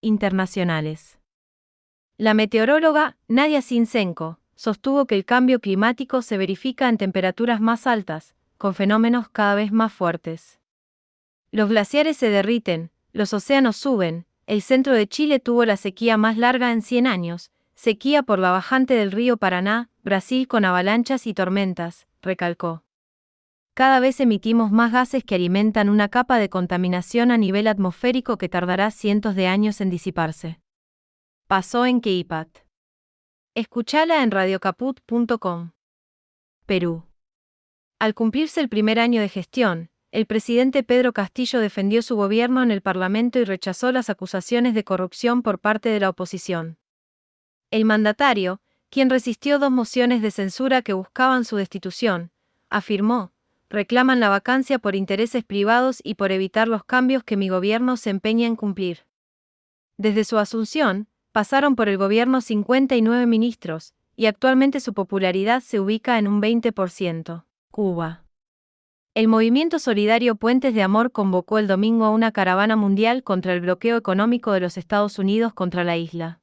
internacionales. La meteoróloga Nadia Sinsenko sostuvo que el cambio climático se verifica en temperaturas más altas, con fenómenos cada vez más fuertes. Los glaciares se derriten, los océanos suben, el centro de Chile tuvo la sequía más larga en 100 años, sequía por la bajante del río Paraná, Brasil con avalanchas y tormentas, recalcó. Cada vez emitimos más gases que alimentan una capa de contaminación a nivel atmosférico que tardará cientos de años en disiparse. Pasó en Keipat. Escuchala en radiocaput.com. Perú. Al cumplirse el primer año de gestión, el presidente Pedro Castillo defendió su gobierno en el Parlamento y rechazó las acusaciones de corrupción por parte de la oposición. El mandatario, quien resistió dos mociones de censura que buscaban su destitución, afirmó, reclaman la vacancia por intereses privados y por evitar los cambios que mi gobierno se empeña en cumplir. Desde su asunción, pasaron por el gobierno 59 ministros, y actualmente su popularidad se ubica en un 20%. Cuba. El movimiento solidario Puentes de Amor convocó el domingo a una caravana mundial contra el bloqueo económico de los Estados Unidos contra la isla.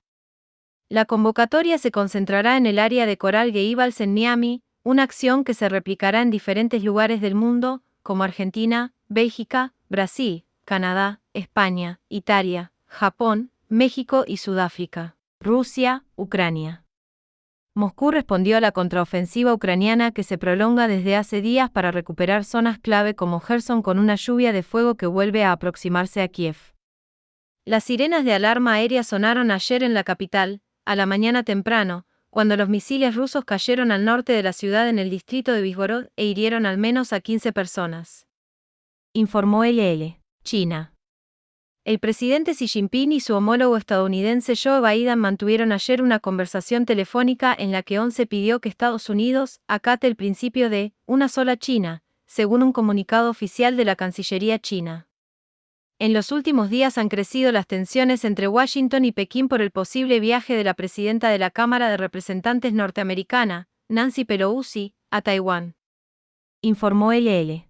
La convocatoria se concentrará en el área de Coral Gables en Miami, una acción que se replicará en diferentes lugares del mundo, como Argentina, Bélgica, Brasil, Canadá, España, Italia, Japón, México y Sudáfrica. Rusia, Ucrania. Moscú respondió a la contraofensiva ucraniana que se prolonga desde hace días para recuperar zonas clave como Gerson con una lluvia de fuego que vuelve a aproximarse a Kiev. Las sirenas de alarma aérea sonaron ayer en la capital, a la mañana temprano, cuando los misiles rusos cayeron al norte de la ciudad en el distrito de Vizgorod e hirieron al menos a 15 personas. Informó LL, China. El presidente Xi Jinping y su homólogo estadounidense Joe Biden mantuvieron ayer una conversación telefónica en la que ONCE pidió que Estados Unidos acate el principio de una sola China, según un comunicado oficial de la Cancillería china. En los últimos días han crecido las tensiones entre Washington y Pekín por el posible viaje de la presidenta de la Cámara de Representantes norteamericana, Nancy Pelosi, a Taiwán. Informó LL.